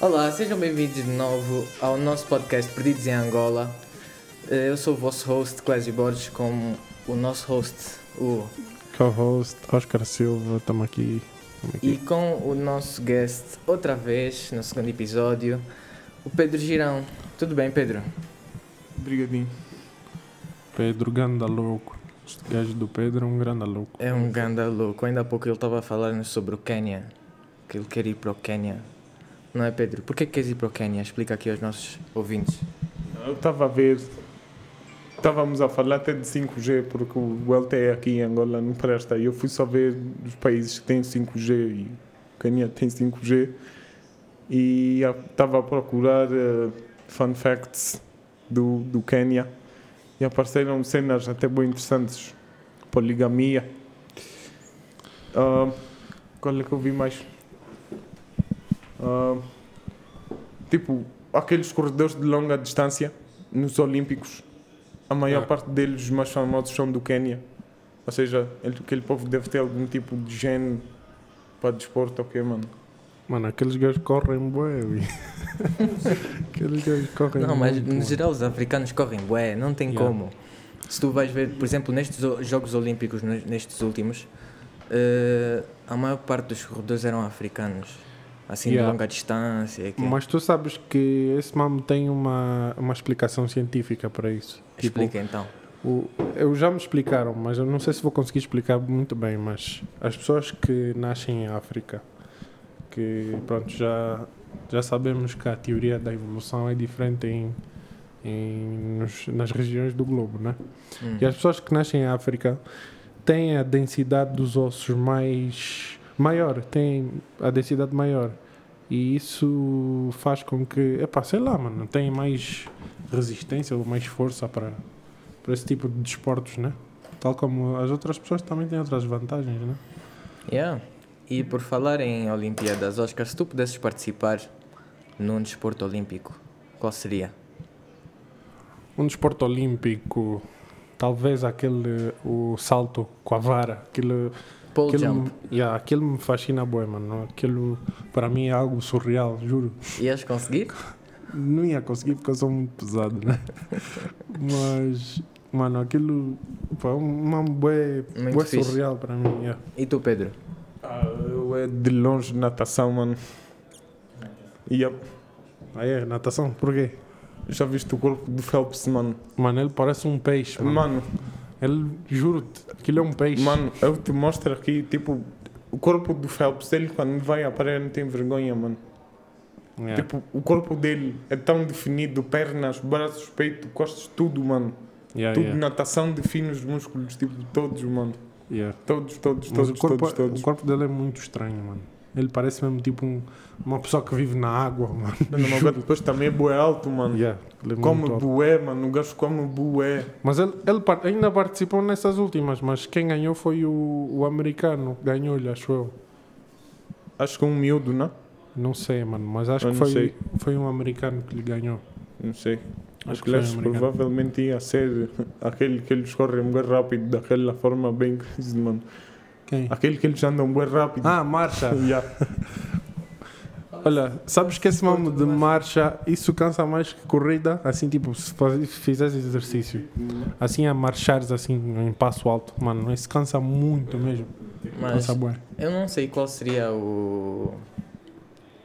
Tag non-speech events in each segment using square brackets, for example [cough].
Olá, sejam bem-vindos de novo ao nosso podcast Perdidos em Angola. Eh, Eu sou o vosso host, Clésio Borges, com o nosso host, o Co-host Oscar Silva, estamos aqui. tamo e aqui. com o nosso guest, outra vez, no segundo episódio, o Pedro Girão. Tudo bem, Pedro? Obrigadinho. Pedro Ganda Louco. Este gajo do Pedro é um grande louco. É um ganda louco. Ainda há pouco ele estava a falar sobre o Quênia, que ele quer ir para o Quênia. Não é, Pedro? Por que queres ir para o Quênia? Explica aqui aos nossos ouvintes. Eu estava a ver. Estávamos a falar até de 5G, porque o LTE aqui em Angola não presta. Eu fui só ver os países que têm 5G e o Quênia tem 5G. E estava a procurar eh, fun facts do, do Quênia. E apareceram cenas até bem interessantes. Poligamia. Ah, qual é que eu vi mais? Ah, tipo, aqueles corredores de longa distância nos Olímpicos, a maior Ah. parte deles, os mais famosos, são do Quênia. Ou seja, ele- aquele povo deve ter algum tipo de gene para desporto, ok, mano? Mano, aqueles gajos correm bué. [laughs] Aqueles gajos correm Não, mas no geral os africanos correm bué, não tem Yeah. como. Se tu vais ver, por exemplo, nestes Jogos Olímpicos, ne- nestes últimos, eh, a maior parte dos corredores eram africanos. Assim, Yeah. de longa distância. que- Mas tu sabes que esse mamo tem uma, uma explicação científica para isso. Tipo, Explica então. O, eu já me explicaram, mas eu não sei se vou conseguir explicar muito bem. Mas as pessoas que nascem em África, que pronto, já, já sabemos que a teoria da evolução é diferente em, em, nos- nas regiões do globo, né? Hum. E as pessoas que nascem em África têm a densidade dos ossos mais maior, têm a densidade maior. E isso faz com que, epá, sei lá, mano, tem mais resistência ou mais força para, para esse tipo de desportos, né? Tal como as outras pessoas também têm outras vantagens, né? Yeah. E por falar em Olimpíadas, Oscar, se tu pudesses participar num desporto olímpico, qual seria? Um desporto olímpico, talvez aquele, o salto com a vara, aquele Pole Aquilo, jump. me- yeah, aquilo me fascina bué, mano. Aquilo para mim é algo surreal, juro. Ias conseguir? Não ia conseguir porque eu sou muito pesado, né? Mas, mano, aquilo pá, é uma bué, Muito bué fixe. surreal para mim. yeah. E tu, Pedro? Ah, eu é de longe natação, mano. E yep. Aí é, natação, por quê? já viste o corpo do Phelps, mano? Mano, ele parece um peixe, mano. Mano, Ele, juro-te, aquilo é um peixe. mano, eu te mostro aqui, tipo, o corpo do Phelps, ele quando vai à praia não tem vergonha, mano. Yeah. Tipo, o corpo dele é tão definido, pernas, braços, peito, costas, tudo, mano. Yeah, tudo yeah, natação define os músculos, tipo, todos, mano. Todos, todos, Mas todos, o corpo, todos, todos. o corpo dele é muito estranho, mano. Ele parece mesmo tipo um- uma pessoa que vive na água, mano. Não, mas depois também é bué alto, mano. Yeah, é Come muito alto. bué, mano. O gajo come bué. Mas ele, ele ainda participou nessas últimas, mas quem ganhou foi o, o americano. Ganhou-lhe, acho eu. Acho que é um miúdo, não? Não sei, mano, mas acho Eu que foi, sei. foi um americano que lhe ganhou. Não sei. Acho que que americano. provavelmente ia ser [laughs] aquele que eles correm bem rápido, daquela forma bem coisa, mano. Quem? Aquele que eles andam bem rápido. Ah, marcha. [laughs] Yeah. Olha, sabes que esse nome de marcha, isso cansa mais que corrida? Assim, tipo, se faz- fizeres exercício. Assim, a marchares assim, em passo alto. Mano, isso cansa muito mesmo. Mas Cansa bué. eu não sei qual seria o,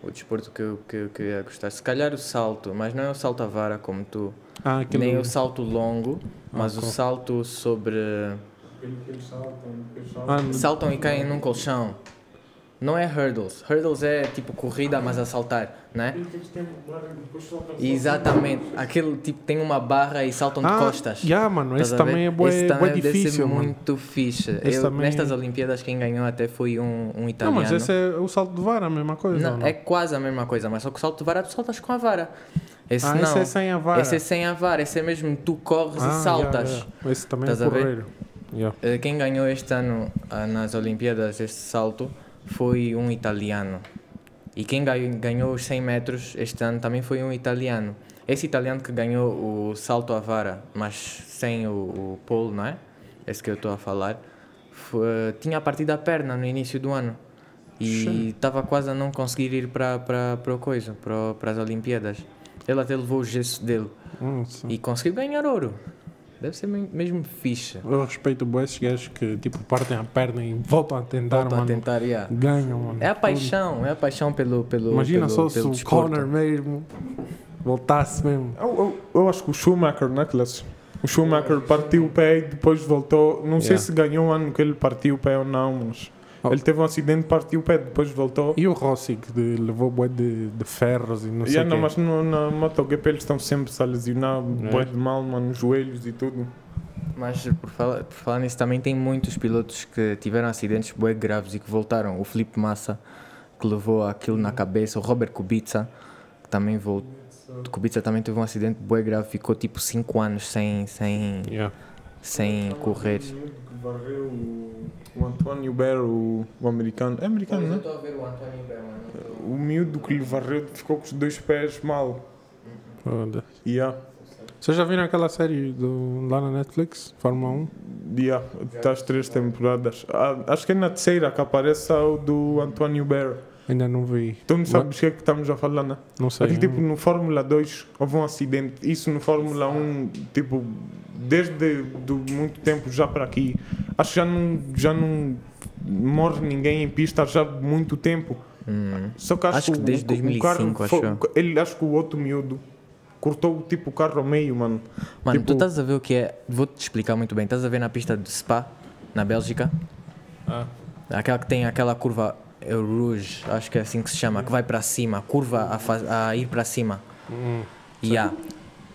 o desporto que eu, que, eu- que eu ia gostar. Se calhar o salto, mas não é o salto à vara como tu. Ah. Nem o salto longo, mas Ah, o salto sobre. Ah, no- Saltam e caem num colchão. Não é hurdles. Hurdles é tipo corrida, mas a saltar, não é? Exatamente. Aquele tipo tem uma barra e saltam de ah, costas. yeah, mano, esse também é bué, Esse bué também deve ser difícil, mano. muito fixe. Eu, também- Nestas Olimpíadas, quem ganhou até foi um, um Não, italiano. mas esse é o salto de vara, a mesma coisa. Não, não? é quase a mesma coisa, mas só que o salto de vara tu saltas com a vara. Esse ah, não. esse é sem a vara. Esse é sem a vara, esse é mesmo tu corres Ah, e saltas. yeah, yeah. Esse também Estás é a ver? correiro. Yeah. Eh, Quem ganhou este ano ah, nas Olimpíadas este salto foi um italiano. E quem ganhou, os 100 metros este ano também foi um italiano. Esse italiano que ganhou o salto à vara, mas sem o, o pole, não é? Esse que eu estou a falar, foi- tinha partido a perna no início do ano. E estava quase a não conseguir ir para o coisa, para, para as Olimpíadas. Ele até levou o gesso dele Nossa. e conseguiu ganhar ouro. Deve ser me- mesmo ficha. Eu respeito bem esses gajos que tipo partem a perna e voltam a tentar, Voltam a mano. tentar, yeah. Ganham, mano. É a paixão, é a paixão pelo pelo Imagina pelo, só se pelo o desporto. Conor mesmo voltasse mesmo. Eu, eu, eu acho que o Schumacher, Nicholas, o Schumacher partiu o pé e depois voltou. Não sei Yeah. se ganhou o ano que ele partiu o pé ou não, mas Oh. ele teve um acidente, partiu o pé, depois voltou. E o Rossi que de- levou bué de, de ferros e não sei Yeah, o não, quê. mas no, na MotoGP eles estão sempre a lesionar, É. bué de mal, mano, os joelhos e tudo. Mas por falar, por falar nisso, também tem muitos pilotos que tiveram acidentes bem graves e que voltaram. O Felipe Massa, que levou aquilo na cabeça. O Robert Kubica, que também voltou. Kubica também teve um acidente bem grave, ficou tipo 5 anos sem, sem, Yeah. sem correr. O António Ber, o, o americano. É americano, não estou a ver o António Berman. O miúdo que lhe varreu ficou com os dois pés mal. Foda. Yeah, Vocês já viram aquela série do, lá na Netflix, Fórmula 1? yeah, está as três temporadas. Ah, acho que é na terceira que aparece o do António Ber. Ainda não vi. Tu não sabes o que é que estamos a falar, né? Não sei. Aquele tipo no Fórmula 2 houve um acidente. Isso no Fórmula 1, tipo, desde do muito tempo já para aqui. Acho que já não, já não morre ninguém em pista já há muito tempo. Hum. Só que acho, Acho que o- desde o, 2005, carro acho foi- eu. ele acho que o outro miúdo cortou tipo o carro ao meio, mano. Mano, Tipo- tu estás a ver o que é. Vou-te explicar muito bem. Estás a ver na pista de Spa, na Bélgica? Ah. Aquela que tem aquela curva é o Rouge, acho que é assim que se chama, que vai para cima, a curva a, faz- a ir para cima. Hum. Yeah.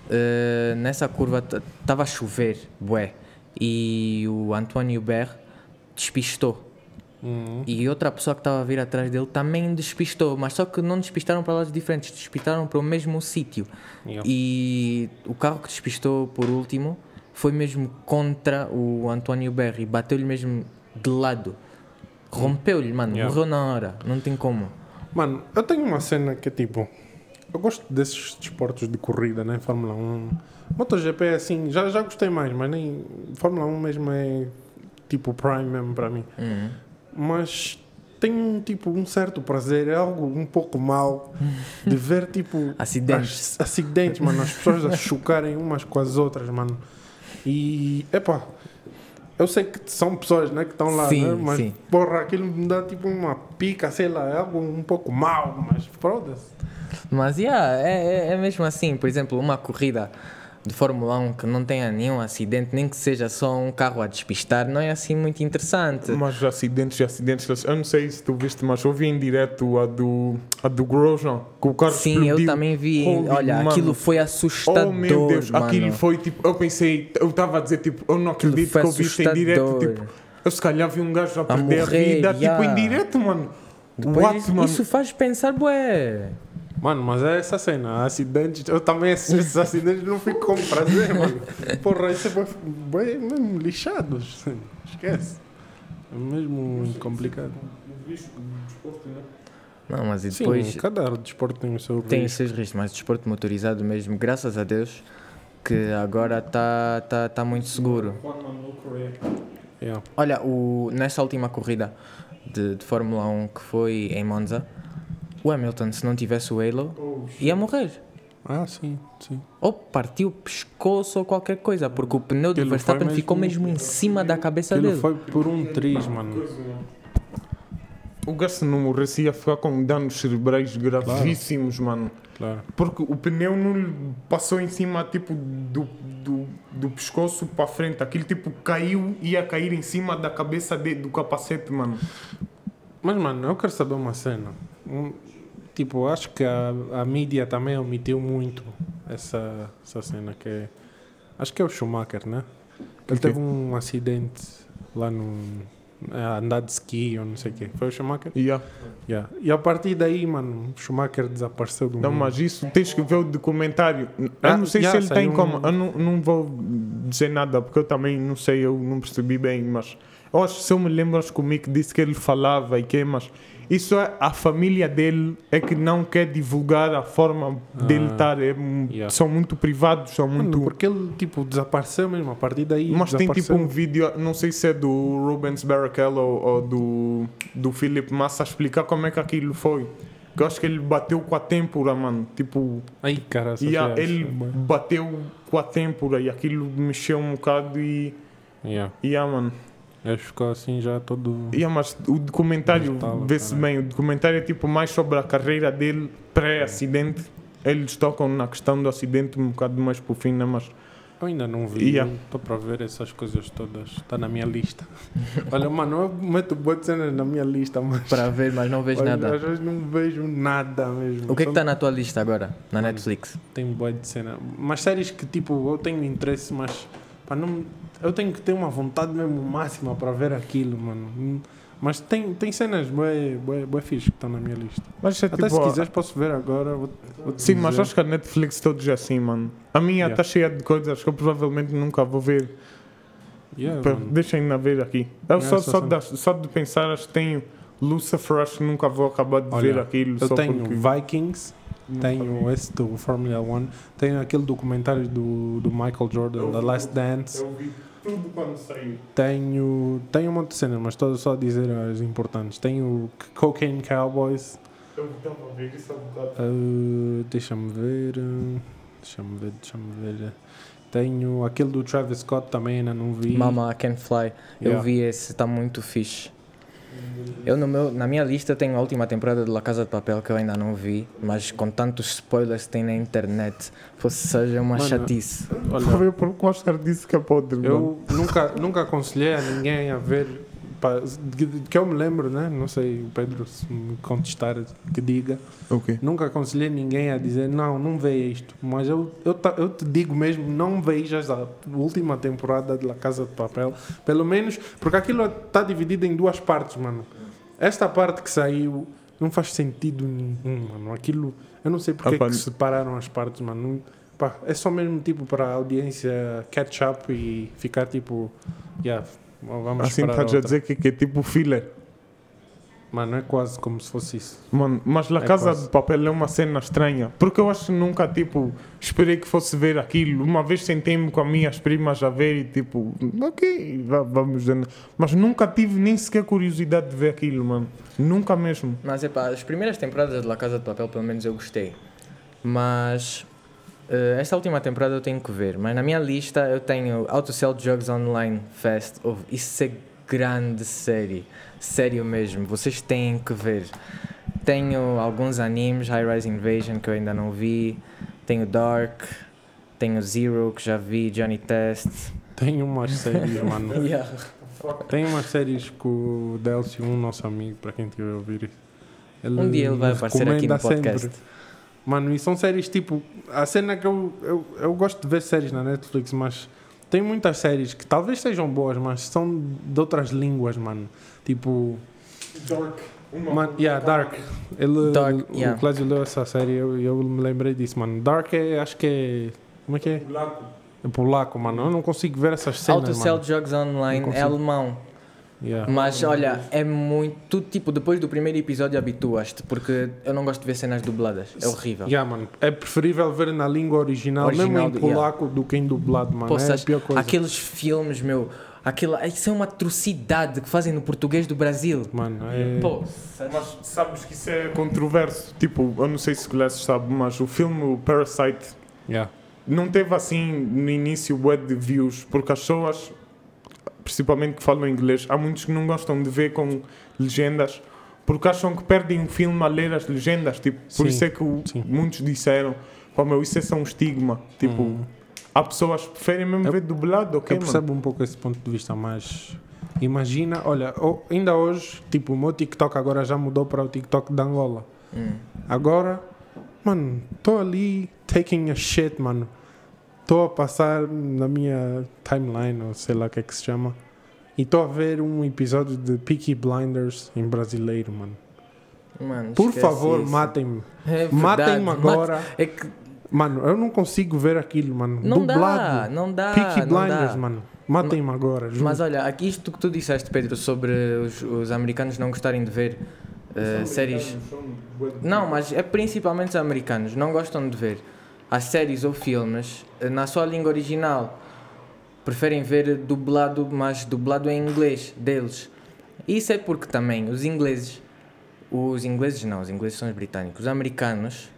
Eh, nessa curva estava a chover, bué, e o António Ber despistou. Hum. E outra pessoa que estava a vir atrás dele também despistou, mas só que não despistaram para lados diferentes, despistaram para o mesmo sítio. Yeah. E o carro que despistou por último foi mesmo contra o António Berri, bateu-lhe mesmo de lado. Rompeu-lhe, mano, Yeah. morreu na hora, não tem como. Mano, eu tenho uma cena que é tipo. Eu gosto desses desportos de corrida, né? Fórmula 1. MotoGP é assim, já, já gostei mais, mas nem. Fórmula 1 mesmo é tipo prime mesmo para mim. Uhum. Mas tenho tipo um certo prazer, é algo um pouco mal [laughs] de ver tipo. Acidentes. as- acidentes, mano, as pessoas a chocarem umas com as outras, mano. E. Epá. Eu sei que são pessoas né, que estão lá, Sim, né? mas sim. porra, aquilo me dá tipo uma pica, sei lá, é algo um pouco mal, mas foda-se. Mas yeah, é, é, é mesmo assim, por exemplo, uma corrida de Fórmula 1 que não tenha nenhum acidente, nem que seja só um carro a despistar, não é assim muito interessante. Mas acidentes e acidentes. Eu não sei se tu viste, mas eu vi em direto a do, a do Grosjean, que o carro Sim, explodiu. eu também vi. Holy, Olha, mano. aquilo foi assustador. Oh meu Deus, mano. aquilo foi tipo. Eu pensei, eu estava a dizer tipo, eu não acredito que eu vi isto em direto. Tipo, eu se calhar vi um gajo a perder a, morrer, vida, yeah. tipo, em direto, mano. Depois What, isso, mano? isso faz pensar, bué. Mano, mas é essa cena, acidentes, eu também esses, esses acidentes não fico com prazer, mano. Porra, isso é bem, bem mesmo lixados. Esquece. É mesmo complicado. Não, mas e Sim, depois cada desporto tem o seu tem os risco. seus riscos, mas o desporto motorizado mesmo, graças a Deus, que agora está tá, tá muito seguro. Yeah. Olha, o, nessa última corrida de, de Fórmula 1 que foi em Monza, o Hamilton, se não tivesse o Halo, ia morrer. Ah, sim, sim. Ou partiu o pescoço ou qualquer coisa, porque o pneu do Verstappen mesmo- ficou mesmo em cima da cabeça dele. foi por um triz, mano. O gajo se não morresse ia ficar com danos cerebrais gravíssimos, mano. Claro. Porque o pneu não lhe passou em cima, tipo, do, do, do pescoço para frente. Aquilo, tipo, caiu e ia cair em cima da cabeça de- do capacete, mano. Mas, mano, eu quero saber uma cena. Um, tipo, acho que a, a mídia também omitiu muito essa, essa cena que é... Acho que é o Schumacher, né? Ele teve um acidente lá no... a andar de ski ou não sei o quê. Foi o Schumacher? Yeah. Yeah. E a partir daí, mano, o Schumacher desapareceu do Não, mundo. mas isso tens que ver o documentário. Eu Ah, não sei já, se ele está saiu em coma. um- Eu não, não vou dizer nada porque eu também não sei, eu não percebi bem, mas Eu acho, se eu me lembro, acho que o Mick disse que ele falava e que, mas isso é a família dele é que não quer divulgar a forma dele Ah, estar. É, yeah. São muito privados, são Mano, muito. porque ele, tipo, desapareceu mesmo. A partir daí. Mas tem tipo um vídeo, não sei se é do Rubens Barrichello ou, ou do, do Philip Massa a explicar como é que aquilo foi. Que eu acho que ele bateu com a têmpora, mano. Tipo, Ai, cara, e foi- ele bateu com a têmpora e aquilo mexeu um bocado e. Yeah. E ah, mano. Ele ficou assim já todo. E, ah, mas o documentário, vê-se bem, o documentário é tipo mais sobre a carreira dele pré-acidente. Eles tocam na questão do acidente um bocado mais por fim, né? Mas Eu ainda não vi. Yeah. Estou para ver essas coisas todas. Está na minha lista. [laughs] Olha, mano, eu meto boas cenas na minha lista, mas. Para ver, mas não vejo nada. Às vezes não vejo nada mesmo. O que é que está na tua lista agora, na Mano. Netflix? Tem boa de cena. Mas séries que tipo, eu tenho interesse, mas pá, não, eu tenho que ter uma vontade mesmo máxima para ver aquilo, mano. Mas tem, tem cenas bué, bué, bué fixe que estão na minha lista. Mas é Até tipo, se quiseres posso ver agora. Vou, vou Sim, mas acho que a Netflix todos é assim, mano. A minha Yeah. está cheia de coisas que eu provavelmente nunca vou ver. Yeah. Deixem-na ver aqui. Eu Yeah, só, só da- só de pensar, acho que tenho Lucifer, acho que nunca vou acabar de Olha, ver aquilo. Eu tenho porque... Vikings, tenho esse do Formula 1, tenho aquele documentário do, do Michael Jordan, The Last Dance. Eu vi tudo quando saiu. Tenho, tenho um monte de cenas, mas estou só a dizer as importantes. Tenho Cocaine Cowboys. Eu estava a ver isso há bocado. Uh, deixa-me ver. Deixa-me ver, deixa-me ver. Tenho aquele do Travis Scott também, ainda não vi. Mama I Can Fly. Eu Yeah. vi esse, está muito fixe. Eu no meu, na minha lista tenho a última temporada de La Casa de Papel que eu ainda não vi, mas com tantos spoilers que tem na internet, fosse seja uma Mano, chatice. Olha, Eu por o Oscar disse que é podre, mano. eu nunca, nunca aconselhei a ninguém a ver. Que eu me lembro, né? Não sei, o Pedro, se me contestar, que diga. Ok. Nunca aconselhei ninguém a dizer não, não veja isto. Mas eu, eu, eu te digo mesmo, não vejas a última temporada de La Casa de Papel. Pelo menos, porque aquilo está dividido em duas partes, mano. Esta parte que saiu não faz sentido nenhum, mano. Aquilo, eu não sei porque Ah, pá, que separaram as partes, mano. Pá, é só mesmo tipo para a audiência catch up e ficar tipo, yeah, vamos Assim estás a dizer que, que é tipo filler. Mano, é quase como se fosse isso. Mano, mas La É Casa quase. de Papel é uma cena estranha. Porque eu acho que nunca, tipo, esperei que fosse ver aquilo. Uma vez sentei-me com as minhas primas a ver e, tipo, ok, vamos ver. Mas nunca tive nem sequer curiosidade de ver aquilo, mano. Nunca mesmo. Mas é pá, as primeiras temporadas de La Casa de Papel pelo menos eu gostei. Mas eh, esta última temporada eu tenho que ver. Mas na minha lista eu tenho Auto Sell Drugs Online Fest. Ouve, Isso é grande série. Sério mesmo. Vocês têm que ver. Tenho alguns animes, High Rise Invasion que eu ainda não vi. Tenho Dark. Tenho Zero que já vi. Johnny Test. Tem umas séries, [laughs] mano. Yeah. Tem umas séries que o Delcio, um nosso amigo, para quem estiver a ouvir ele Um dia ele vai aparecer aqui no recomenda sempre. Mano, e são séries tipo. A cena que eu, eu, eu gosto de ver séries na Netflix, mas tem muitas séries que talvez sejam boas, mas são de outras línguas, mano. Tipo. Dark. Man, yeah, Dark. Ele, Dark, o yeah. Clésio leu essa série e eu, eu me lembrei disso, mano. Dark é, acho que é. Como é que é? É polaco, mano. Eu não consigo ver essas cenas. Auto Sell mano. Drugs Online é alemão. Yeah. Mas olha, é muito. Tipo, depois do primeiro episódio habituaste, porque eu não gosto de ver cenas dubladas. É horrível. Yeah, mano. É preferível ver na língua original, Original mesmo em polaco, do que em dublado, mano. Pô, é a pior coisa. Aqueles filmes, meu. Aquilo, isso é uma atrocidade que fazem no português do Brasil. Mano, é... Pô, Mas sabes que isso é controverso. Tipo, eu não sei se o Glasses sabe, mas o filme o Parasite Yeah. não teve assim no início web de views, porque as pessoas, principalmente que falam inglês, há muitos que não gostam de ver com legendas, porque acham que perdem o filme a ler as legendas. Tipo, por Sim, isso é que o- muitos disseram, pô, meu, isso é só um estigma. Tipo, Hum. há pessoas que preferem mesmo Eu- ver dublado, ok, Eu mano? percebo um pouco esse ponto de vista, mas imagina, olha, ainda hoje, tipo, o meu TikTok agora já mudou para o TikTok da Angola. hum. Agora, mano, estou ali taking a shit, mano. Estou a passar na minha timeline, ou sei lá o que é que se chama, e estou a ver um episódio de Peaky Blinders em brasileiro, mano. Mano, Por favor, matem-me. É Matem-me mate- agora. É que Mano, eu não consigo ver aquilo, mano. não Dublado. dá, não dá. Peaky não Blinders, dá. mano. Matem-me agora, juro. Mas olha, aqui isto que tu disseste, Pedro, sobre os, os americanos não gostarem de ver uh, séries. Não, mas é principalmente os americanos, não gostam de ver as séries ou filmes uh, na sua língua original. Preferem ver dublado, mas dublado em inglês deles. Isso é porque também os ingleses, os ingleses não, os ingleses são os britânicos, os americanos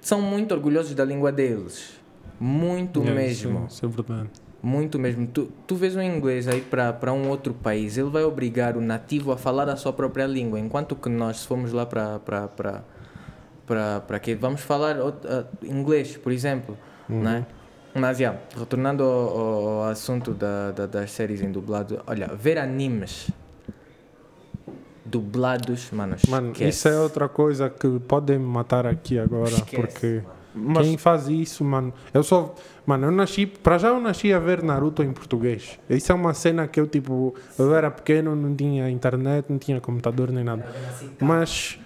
são muito orgulhosos da língua deles. Muito Yeah, mesmo. Isso, isso é verdade. Muito mesmo. Tu, tu vês um inglês aí para um outro país, ele vai obrigar o nativo a falar a sua própria língua, enquanto que nós, se formos lá para para quê? Vamos falar ah, inglês, por exemplo, Uhum. né? Mas, yeah, retornando ao, ao- ao assunto da, da- das séries em dublado, olha, ver animes dublados, mano, Mano, esquece. isso é outra coisa que podem me matar aqui agora, Esquece, porque Mas quem faz isso, mano, eu só, mano, eu nasci, para já eu nasci a ver Naruto em português. Isso é uma cena que eu tipo, eu era pequeno, não tinha internet, não tinha computador nem nada. Mas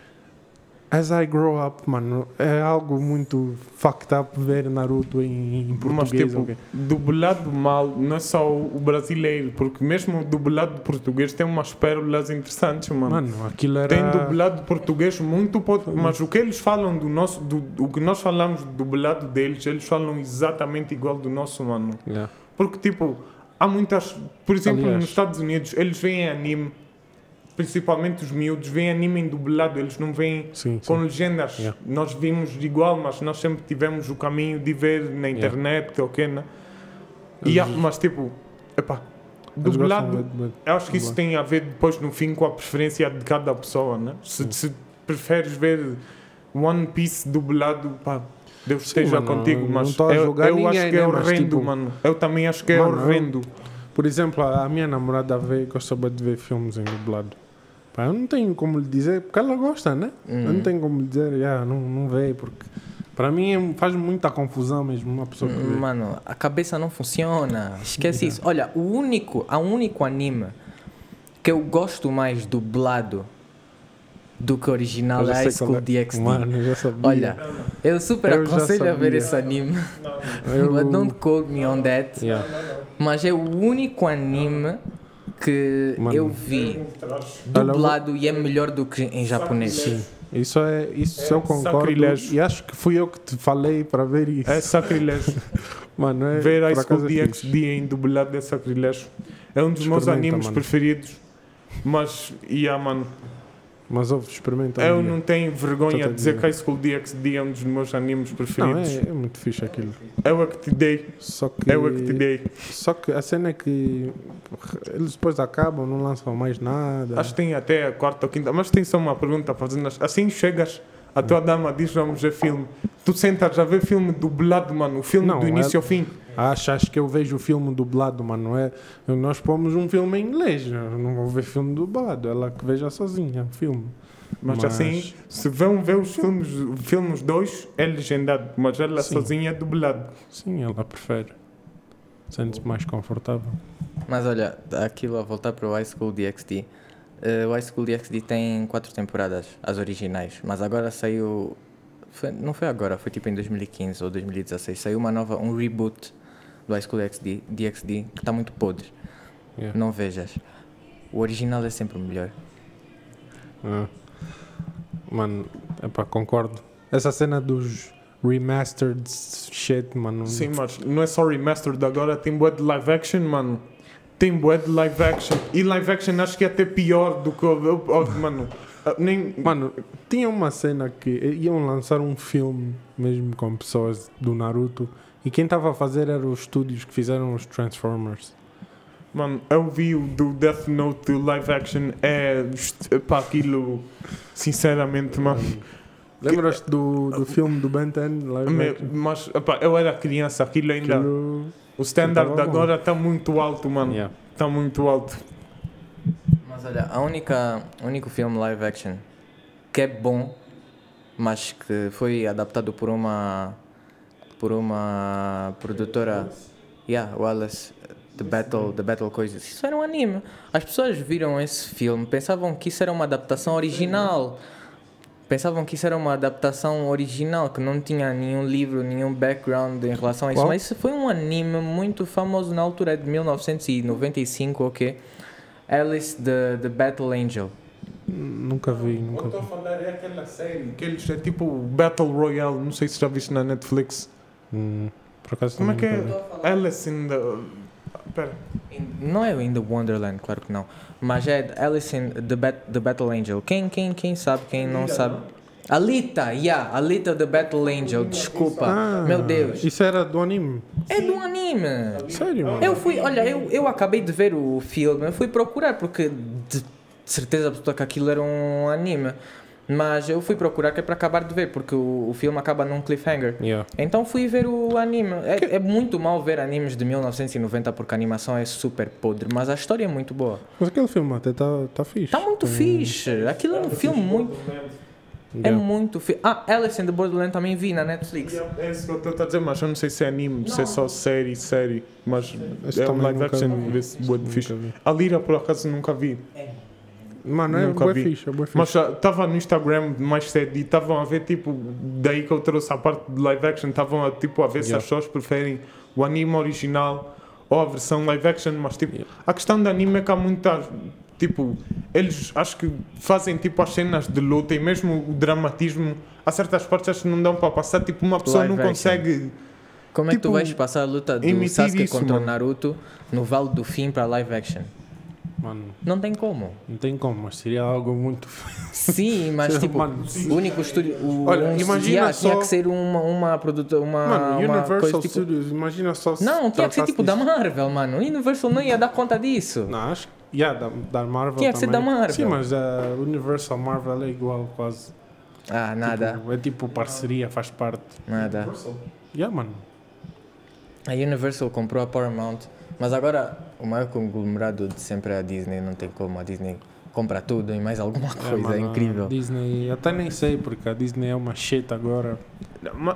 as I grow up, mano, é algo muito fucked up ver Naruto em, em Mas português. tipo, ok? dublado mal não é só o brasileiro, porque mesmo dublado português tem umas pérolas interessantes, mano. Mano, aquilo era. Tem dublado português muito pouco, mas o que eles falam do nosso, do, o que nós falamos do dublado deles, eles falam exatamente igual do nosso, mano. Yeah. Porque tipo, há muitas, por exemplo, Aliás. nos Estados Unidos, eles veem anime, principalmente os miúdos, veem anime em dublado, eles não veem Sim, com sim. legendas. Yeah. Nós vimos igual, mas nós sempre tivemos o caminho de ver na internet, ok, né? E há- Eles- mas tipo, epá, dublado, de- eu acho que isso tem a ver depois no fim com a preferência de cada pessoa, né? Se, se preferes ver One Piece dublado, pá, Deus Sim, esteja mano, contigo, mas a eu, eu ninguém, acho que é né, mas, horrendo, tipo, mano. Eu também acho que é Mano, eu- horrendo. Por exemplo, a minha namorada vê, gosta bué de ver filmes em dublado. Pá, eu não tenho como lhe dizer, porque ela gosta, né? Eu Uhum. não tenho como lhe dizer, "Ah, não, não vê, porque para mim é- faz muita confusão mesmo uma pessoa que vê. Mano, a cabeça não funciona. Esquece isso. Olha, o único, a único anime que eu gosto mais dublado do que original Eu é High School é. DxD. Mano, eu. Olha, eu super Eu aconselho a ver esse anime. Eu- [laughs] But don't quote me on that. Yeah. Mas é o único anime que Mano. eu vi dublado e é melhor do que em japonês. Sim. Isso é, isso eu concordo. sacrilégio. E acho que fui eu que te falei para ver isso. É sacrilégio. [laughs] Mano, é, Ver por School acaso é. DxD em dublado é sacrilégio. É um dos meus animes mano. preferidos. Mas, yeah, mano, Mas ouve, experimenta. um eu não tenho vergonha de dizer que High School DxD é um dos meus animes Não, preferidos. é, é muito fixe aquilo. Eu é que te dei. Só que, Eu é que te dei. só que a cena é que eles depois acabam, não lançam mais nada. Acho que tem até a quarta ou quinta. Mas tem só uma pergunta fazendo. Assim chegas, a tua dama diz vamos ver filme. Tu sentas a ver filme dublado, mano. O filme Não, do início é- ao fim. Achas que eu vejo o filme dublado, mano? É? Nós pomos um filme em inglês, eu não vou ver filme dublado. Ela que veja sozinha o filme. Mas, Mas- assim, se vão ver os filmes, filmes dois, é legendado. Mas ela Sim. sozinha é dublado. Sim, ela prefere. Sente-se mais confortável. Mas olha, aquilo a voltar para o High School DxD. Eh, o High School DxD tem quatro temporadas, as originais. Mas agora saiu. foi- não foi agora, foi tipo em 2015 ou 2016. Saiu uma nova, um reboot do High School DxD, DxD que está muito podre. Yeah. Não vejas. O original é sempre o melhor. Ah. Mano, epá, concordo. Essa cena dos remastered shit, mano. Sim, mas não é só remastered agora, tem bué de live action, mano. Tem bué de live action. E live action acho que é até pior do que o. o- mano, nem. Mano, tinha uma cena que iam lançar um filme mesmo com pessoas do Naruto e quem estava a fazer eram os estúdios que fizeram os Transformers. Mano, eu vi o do Death Note do live action, é. para aquilo. Sinceramente, mano. Lembras-te do, do filme do Ben 10? Live Me- action? Mas, epá, eu era criança, aquilo ainda. Aquilo- O standard Tava bom. agora está muito alto, mano. Yeah. Está muito alto. Mas olha, a única, o único filme live action que é bom, mas que foi adaptado por uma por uma produtora, yeah, Wallace, The Battle, The Battle Coisas. Isso era um anime. As pessoas viram esse filme, pensavam que isso era uma adaptação original. Pensavam que isso era uma adaptação original, que não tinha nenhum livro, nenhum background em relação a isso. Qual? Mas isso foi um anime muito famoso na altura, é de 1995, ok? Alice the, the Battle Angel. Nunca vi, Eu nunca estou a vi. falar é aquela série que eles é tipo Battle Royale, não sei se já viste na Netflix. Hum, por acaso Como é que é? vi. Alice in the. Pera. Não é in the Wonderland, claro que não. Mas é Alice in the, Bat the Battle Angel. Quem, quem, quem sabe, quem não sabe? Alita, yeah, Alita the Battle Angel, desculpa. Ah, Meu Deus. Isso era do anime. É do anime. Sério, mano? Eu fui, olha, eu, eu acabei de ver o filme, eu fui procurar porque de certeza absoluta que aquilo era um anime. Mas eu fui procurar que é para acabar de ver, porque o, o filme acaba num cliffhanger. Yeah. Então fui ver o anime. É, é muito mal ver animes de 1990 porque a animação é super podre, mas a história é muito boa. Mas aquele filme até está tá fixe. Está muito fixe. Aquilo é um filme muito. É Yeah. muito fixe. Ah, Alice in the Borderland também vi na Netflix. É isso que eu estou a dizer, mas eu não sei se é anime, se é só série, série. Mas Esse é um live action, boa de. A Lira, por acaso, nunca vi. Mano, é fixe, é bué fixe. Mas estava no Instagram mais cedo e estavam a ver, tipo, daí que eu trouxe a parte de live action, estavam a, tipo, a ver se Yeah. as pessoas preferem o anime original ou a versão live action, mas tipo, Yeah. a questão do anime é que há muitas, tipo, eles acho que fazem tipo as cenas de luta e mesmo o dramatismo, a certas partes acho que não dão para passar, tipo, uma pessoa Live não action. consegue. Como é que tu Tipo, vais passar a luta do Sasuke isso, contra o mano. Naruto no Vale do Fim para live action? Mano, Não tem como. não tem como, mas seria algo muito. [laughs] Sim, mas tipo, Mano, o único estúdio. O, Olha, um, imagina tinha só- que ser uma, uma produtora. Uma, Mano, uma Universal coisa tipo. Studios, imagina só se. Não, tinha que ser tipo da. Marvel, mano. Universal não ia dar conta disso. Não, acho que. Yeah, da, da Marvel. Tinha que ser da Marvel. Sim, mas a Universal Marvel é igual, quase. Ah, nada, Tipo, é tipo parceria, faz parte. nada. Yeah, mano. A Universal comprou a Paramount, mas agora o maior conglomerado de sempre é a Disney. Não tem como. A Disney compra tudo e mais alguma coisa. É, mano, a incrível. Disney, até nem sei, porque a Disney é uma shit agora.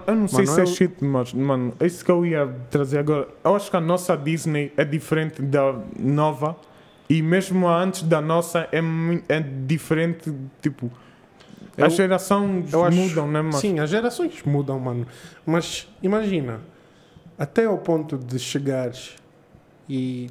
Eu não sei Mano, se é eu- shit, mas, mano, é isso que eu ia trazer agora. Eu acho que a nossa Disney é diferente da nova e mesmo a antes da nossa é, é diferente, tipo, Eu- as gerações acho- mudam, né, mas Sim, as gerações mudam, mano. Mas imagina, até ao ponto de chegares e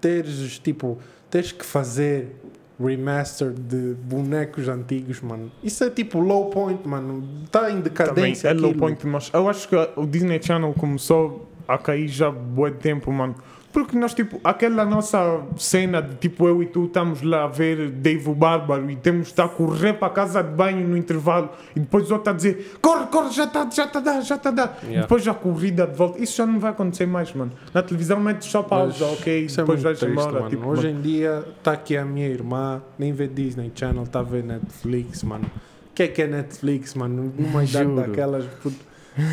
teres, tipo, teres que fazer remaster de bonecos antigos, mano. Isso é tipo low point, mano. Está em também decadência. é low aquilo. point, mas eu acho que o Disney Channel começou a cair já há de tempo, mano. Porque nós, tipo, aquela nossa cena de tipo eu e tu estamos lá a ver Dave o Bárbaro e temos de estar a correr para a casa de banho no intervalo e depois o outro a dizer corre, corre, já está, já está dar, já está. E Yeah. depois a corrida de volta. Isso já não vai acontecer mais, mano. Na televisão metes só pausa, Mas ok? É depois muito vais triste, embora. mano. Tipo, Hoje em dia está aqui a minha irmã, nem vê Disney Channel, está a ver Netflix, mano. O que é que é Netflix, mano? Numa idade daquelas.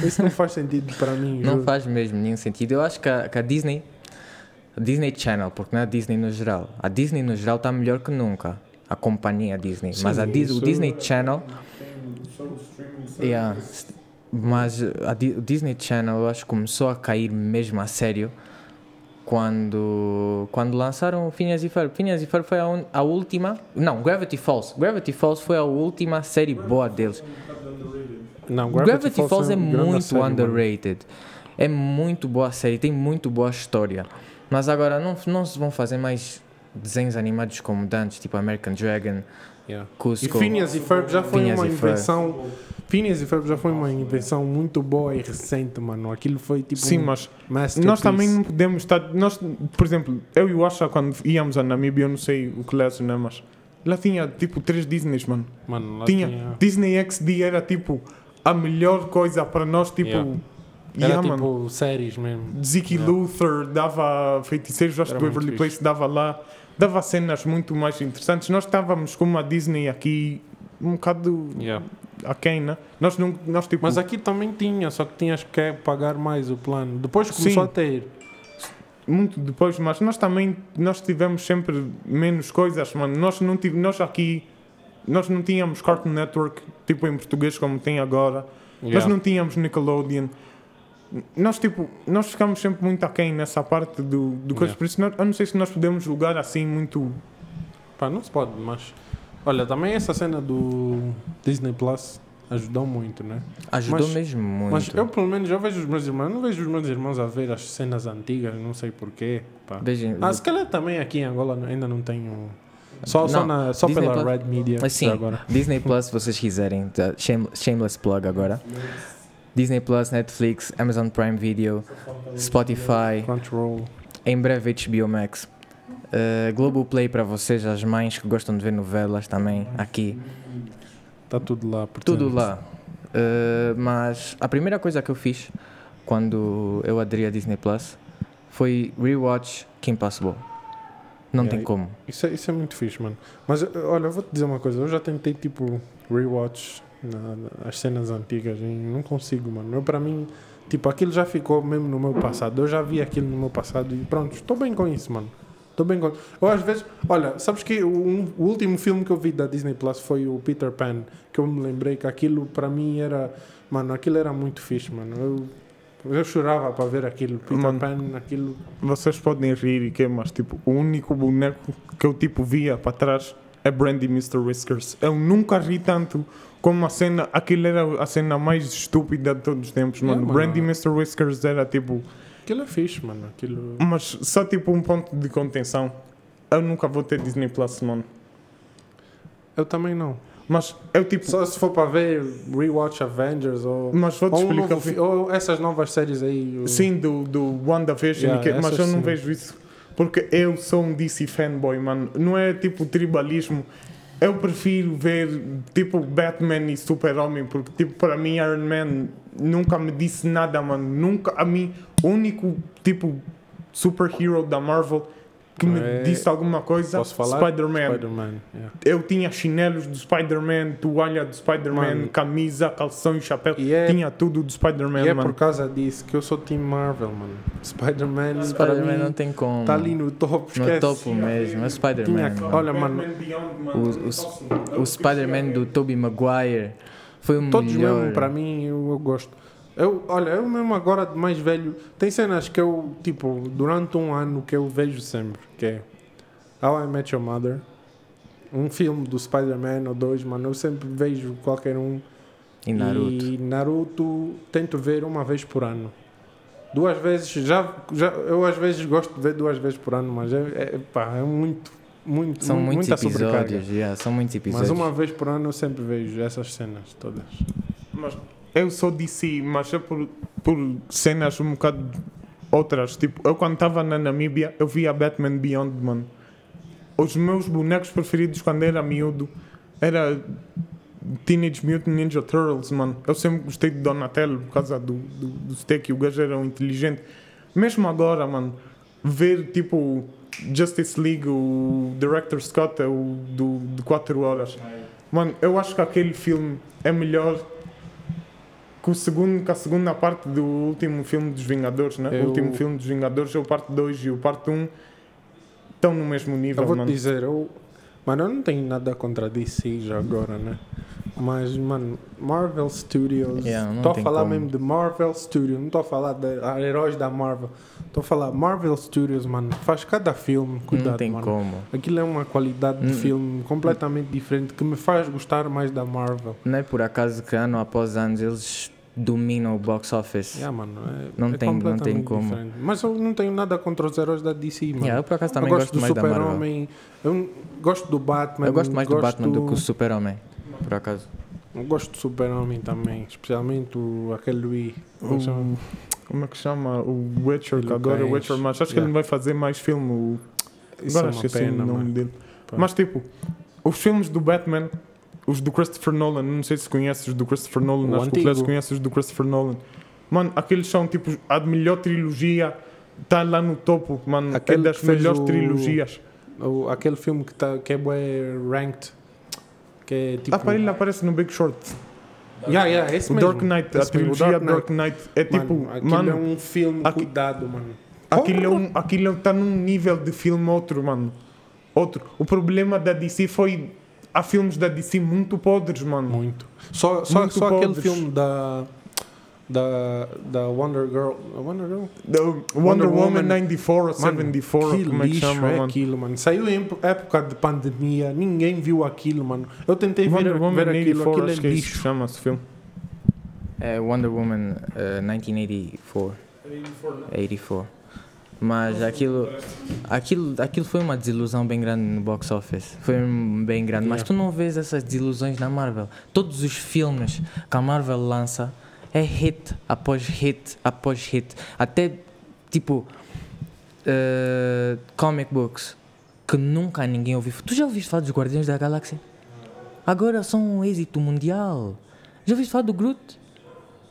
Isso não faz sentido para mim, Não juro. faz mesmo nenhum sentido. Eu acho que a, que a Disney, Disney Channel, porque não é a Disney no geral, a Disney no geral está melhor que nunca. A companhia Disney. Sim, mas a Dis- o Disney Channel. Yeah, st- mas a Di- o Disney Channel eu acho que começou a cair mesmo a sério quando, quando lançaram o Phineas e Ferb. Phineas e Ferb foi a, un- a última. Não, Gravity Falls. Gravity Falls foi a última série boa deles. Não, Gravity, Falls, é uma grande muito série, mano. underrated. É muito boa série, tem muito boa história. Mas agora não, não se vão fazer mais desenhos animados como dantes, tipo American Dragon, Yeah. E Cusco. Phineas e Ferb já foi Phineas uma e Ferb. invenção. Phineas e Ferb já foi uma invenção muito boa e recente, mano. Aquilo foi tipo. Sim, um mas nós também não podemos estar. Nós, por exemplo, eu e o Asha, quando íamos a Namíbia, eu não sei o que lesse, né? Mas lá tinha tipo três Disneys, mano. Mano, lá tinha, tinha. Disney XD era tipo a melhor coisa para nós, tipo. Yeah. Yeah, Era mano. tipo séries mesmo. Ziki Yeah. Luther dava feiticeiros, acho que Beverly fixe. Place dava lá, dava cenas muito mais interessantes. Nós estávamos com uma Disney aqui um bocado Yeah. aquém, né? Nós não, nós tipo. Mas aqui também tinha, só que tinhas que pagar mais o plano. Depois começou Sim. a ter. muito depois, mas nós também nós tivemos sempre menos coisas, mano. Nós não tive, nós aqui nós não tínhamos Cartoon Network, tipo em português como tem agora. Nós Yeah. não tínhamos Nickelodeon. Nós tipo, nós ficamos sempre muito aquém nessa parte do, do coisa, Yeah. por isso nós- eu não sei se nós podemos julgar assim muito Pá, não se pode, mas. Olha, também essa cena do Disney Plus ajudou muito, né? Ajudou Mas- mesmo muito. Mas eu, pelo menos, eu vejo os meus irmãos, eu não vejo os meus irmãos a ver as cenas antigas, não sei porquê. Pá. Veja- Ah, se calhar também aqui em Angola ainda não tenho. Só, só, Não, na, só pela Plus- Red Media. Mas sim, por agora. Disney Plus, se vocês quiserem, tá, shame- shameless plug agora. Disney Plus, Netflix, Amazon Prime Video, Spotify, Crunchyroll. em breve HBO Max. Uh, Globoplay para vocês, as mães que gostam de ver novelas também, aqui. Está tudo lá. portanto. Tudo lá. Uh, mas a primeira coisa que eu fiz quando eu aderi a Disney Plus foi rewatch Kim Possible. Não Yeah, tem como. Isso é, isso é muito fixe, mano. Mas eh, olha, eu vou-te dizer uma coisa. Eu já tentei, tipo, rewatch na, as cenas antigas e não consigo, mano. Eu, para mim, tipo, aquilo já ficou mesmo no meu passado. Eu já vi aquilo no meu passado e pronto, estou bem com isso, mano. Estou bem com Eu às vezes... Olha, sabes que o, o último filme que eu vi da Disney Plus foi o Peter Pan, que eu me lembrei que aquilo, para mim, era... Mano, aquilo era muito fixe, mano. Eu, eu chorava para ver aquilo. Peter Mano. Pan, aquilo... Vocês podem rir e que, mas tipo, o único boneco que eu tipo via para trás é Brandy Mr. Whiskers. Eu nunca ri tanto como a cena, aquilo era a cena mais estúpida de todos os tempos, mano. mano. Brandy Mr. Whiskers era tipo, Aquilo é fixe, mano. Aquilo... mas só tipo um ponto de contenção. Eu nunca vou ter Disney Plus, mano. Eu também não. Mas eu tipo, Só se for para ver Rewatch Avengers ou, mas vou-te ou, um explicar. novo ou essas novas séries aí. o- Sim, do, do WandaVision, Yeah, que- mas eu não sim. vejo isso porque eu sou um DC fanboy, mano. Não é tipo tribalismo. Eu prefiro ver tipo Batman e Super-Homem, porque tipo para mim Iron Man nunca me disse nada, mano. Nunca, a mim, o único tipo superhero da Marvel que me É- disse alguma coisa, Posso falar? Spider-Man. Spider-Man. yeah. Eu tinha chinelos do Spider-Man, toalha do Spider-Man, camisa, calção e chapéu. E é, Tinha tudo do Spider-Man, e é por causa disso que eu sou Team Marvel, mano. Spider-Man, Spider-Man mim, não tem como. tá ali no topo. no topo mesmo. É Spider-Man. Olha, mano, O, o, o Spider-Man do Tobey Maguire foi o Todos melhor. mesmo, para mim, eu, eu gosto. Eu, olha, eu mesmo agora de mais velho, tem cenas que eu, tipo, durante um ano que eu vejo sempre, que é How I Met Your Mother, um filme do Spider-Man ou dois, mano, eu sempre vejo qualquer um. E Naruto. E Naruto tento ver uma vez por ano. Duas vezes, já, já eu às vezes gosto de ver duas vezes por ano, mas é, é, pá, é muito, muito, São mu- muitos muita sobrecarga. episódios. yeah, são muitos Mas episódios. uma vez por ano eu sempre vejo essas cenas todas. Mas eu sou DC, mas é por, por cenas um bocado outras. Tipo, eu quando estava na Namíbia, eu via Batman Beyond, mano. Os meus bonecos preferidos quando era miúdo era Teenage Mutant Ninja Turtles, mano. Eu sempre gostei de Donatello por causa do, do, do steak, o gajo era um inteligente. Mesmo agora, mano, ver tipo Justice League, o Director Scott, é o do, de 4 horas. Mano, eu acho que aquele filme é melhor que, o segundo, que a segunda parte do último filme dos Vingadores, né? Eu- O último filme dos Vingadores é o parte 2 e o parte 1 estão no mesmo nível, Eu vou te mano. dizer, eu, mano, eu não tenho nada contra a DC já agora, né? Mas, mano, Marvel Studios. Yeah, não Estou a tem falar como. mesmo de Marvel Studios, não estou a falar de ah, heróis da Marvel. Estou a falar Marvel Studios, mano. Faz cada filme, cuidado, não tem mano. como. Aquilo é uma qualidade de Hum. filme completamente diferente que me faz gostar mais da Marvel. Não é por acaso que ano após ano eles dominam o box office. Yeah, mano, é, Não é tem- não tem como. diferente. Mas eu não tenho nada contra os heróis da DC, mano. Yeah, eu por acaso também eu gosto, gosto do mais Marvel. Super-Homem, eu gosto do Batman. Eu gosto mais do Batman do que o Super-Homem. Por acaso. Eu gosto do Super-Homem também, especialmente o, aquele Louis. Como é que chama? O, como é que chama? O Witcher, que Ele adora o. Witcher, mas acho que Yeah. ele não vai fazer mais filme. O, Isso é agora uma esqueci pena, o nome mano. dele. Pá. Mas tipo, os filmes do Batman, os do Christopher Nolan, não sei se conheces os do Christopher Nolan, O acho que o antigo. Clés conhece os do Christopher Nolan. Mano, aqueles são tipo a melhor trilogia, está lá no topo, mano. Aquele é das melhores o- trilogias. O, aquele filme que, tá, que é ranked, que é tipo... Ah, para ele aparece no Big Short. Yeah, yeah, esse O mesmo. Dark Knight, a Esse o trilogia Dark Dark Knight. É tipo, mano, aquilo mano, é um filme, aqui- cuidado, mano. Aquilo é um, aquilo está num nível de filme outro, mano. Outro. O problema da DC foi. Há filmes da DC muito podres, mano. Muito. Só, só, Muito só aquele filme da... da, da Wonder Girl. Wonder Girl? The Wonder, Wonder Woman, Woman. 94 ou Mano, 74, que como é que lixo chama, é mano? aquilo, mano. Saiu em época de pandemia, ninguém viu aquilo, mano. Eu tentei ver, Wonder Woman ver aquilo, 84, aquilo é acho que é lixo. chama-se o filme. É Wonder Woman eh, 1984. 84. Mas aquilo, aquilo, aquilo foi uma desilusão bem grande no box office. Foi bem grande. Mas tu não vês essas desilusões na Marvel. Todos os filmes que a Marvel lança é hit após hit após hit. Até tipo eh, comic books que nunca ninguém ouviu. Tu já ouviste falar dos Guardiões da Galáxia? Agora são um êxito mundial. Já ouviste falar do Groot?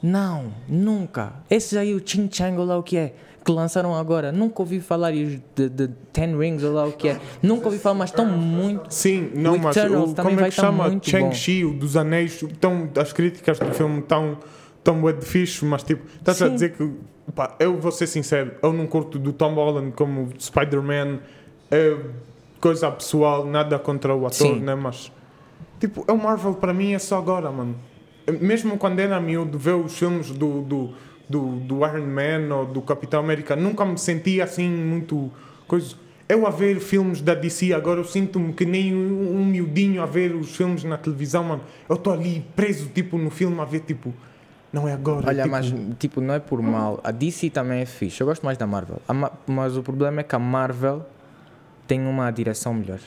Não, nunca. Esse aí, o Ching Chang, lá o que é, que lançaram agora, nunca ouvi falar, e de, de Ten Rings, ou lá o que é, nunca ouvi falar, mas estão muito. Sim, não, O mas o, como é que chama? muito Shang-Chi, o dos Anéis, tão, as críticas do filme estão tão de fixe, mas tipo, estás a dizer que, pá, eu vou ser sincero, eu não curto do Tom Holland como Spider-Man, é coisa pessoal, nada contra o ator, Sim. né, mas, tipo, é o Marvel para mim é só agora, mano. Mesmo quando era miúdo, ver os filmes do, do, do, do Iron Man ou do Capitão América, nunca me sentia assim muito coisa. Eu a ver filmes da DC agora, eu sinto-me que nem um, um miudinho a ver os filmes na televisão, mano. Eu estou ali preso, tipo, no filme a ver, tipo, não é agora. Olha, tipo, mas tipo, não é por mal. A DC também é fixe. Eu gosto mais da Marvel. Ma- mas o problema é que a Marvel tem uma direção melhor.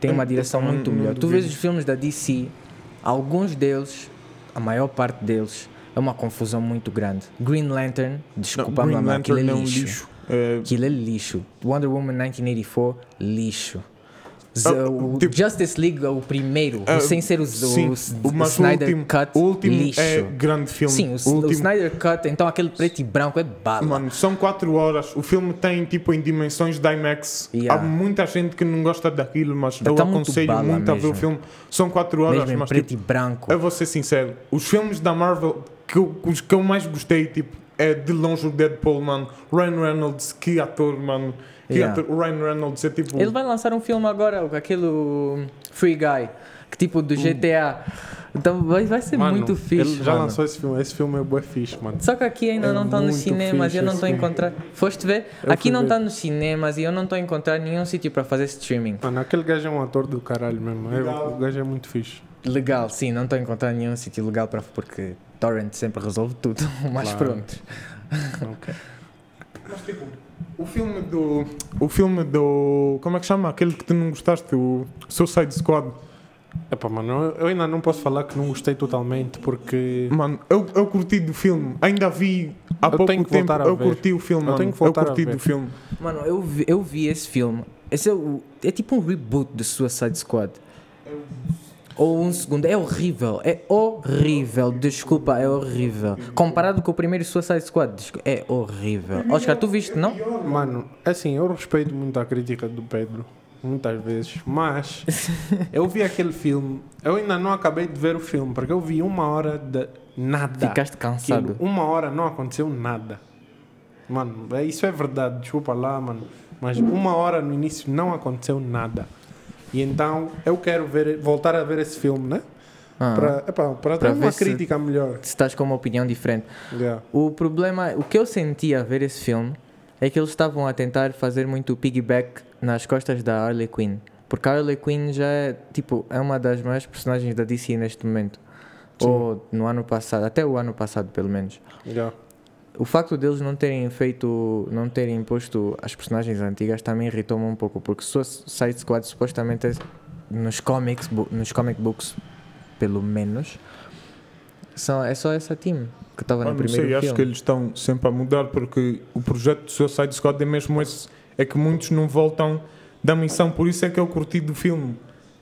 Tem uma direção muito melhor. Tu vês os filmes da DC, alguns deles, a maior parte deles, é uma confusão muito grande. Green Lantern, não, desculpa, Green mas aquilo é Lantern é um lixo. lixo. É, Aquilo é lixo. Wonder Woman 1984, lixo. O tipo- Justice League, o primeiro, Ah, sem ser o, o, sim, o, mas o Snyder último- Cut, o último lixo. é grande filme. Sim, o, o Snyder Cut, então aquele preto e branco é bala. Mano, são 4 horas. O filme tem tipo em dimensões de IMAX. Yeah. Há muita gente que não gosta daquilo, mas Tá eu muito aconselho bala muito a ver o filme. São 4 horas, Mesmo mas preto tipo, e branco. eu vou ser sincero. Os filmes da Marvel, que eu, os que eu mais gostei, tipo, é de longe o Deadpool, mano. Ryan Reynolds, que ator, mano. Que Yeah. o Ryan Reynolds é tipo. Ele vai lançar um filme agora, aquele Free Guy, que tipo do GTA. Então vai, vai ser Mano, muito fixe. Ele já mano. lançou esse filme. Esse filme é bué fixe, mano. Só que aqui ainda É não está nos cinemas e eu não estou a encontrar. Foste ver? Eu aqui não está nos cinemas e eu não estou a encontrar nenhum sítio para fazer streaming. Mano, aquele gajo é um ator do caralho mesmo. É, o gajo é muito fixe. Legal, sim, não estou a encontrar nenhum sítio legal para porque Torrent sempre resolve tudo. [laughs] Mas Claro. pronto. Ok. Mas tipo, o filme do. O filme do. Como é que chama? Aquele que tu não gostaste, o Suicide Squad. Epá, mano, eu- eu ainda não posso falar que não gostei totalmente porque. Mano, eu, eu curti do filme. Ainda vi há Eu pouco tenho que tempo. voltar a Eu ver. curti o filme, Eu mano. tenho que voltar a curti ver. do filme. Mano, eu vi, eu vi esse filme. Esse é, o, é tipo um reboot de Suicide Squad. Ou um segundo. É horrível. É horrível. Desculpa, é horrível. Comparado com o primeiro Suicide Squad, é horrível. Oscar, tu viste, não? Mano, assim, eu respeito muito a crítica do Pedro, muitas vezes, mas [laughs] eu vi aquele filme, eu ainda não acabei de ver o filme, porque eu vi uma hora de nada. Ficaste cansado. Aquilo, uma hora não aconteceu nada. Mano, é- isso é verdade, desculpa lá, mano. Mas uma hora no início não aconteceu nada. E então eu quero ver, voltar a ver esse filme, né? Ah, Para, epá, para ter Para uma ver se- crítica melhor. se estás com uma opinião diferente. Yeah. O problema, o que eu senti a ver esse filme é que eles estavam a tentar fazer muito piggyback nas costas da Harley Quinn. Porque a Harley Quinn já é, tipo, é uma das maiores personagens da DC neste momento. Sim. Ou no ano passado, até o ano passado pelo menos. Yeah. O facto deles não terem feito, não terem imposto as personagens antigas também irritou-me um pouco, porque Suicide Squad supostamente é, nos comics, nos comic books, pelo menos, são, é só essa team que estava Ah, no primeiro sei, acho filme. que eles estão sempre a mudar porque o projeto do Suicide Squad é mesmo esse. É que muitos não voltam da missão, por isso é que eu curti do filme.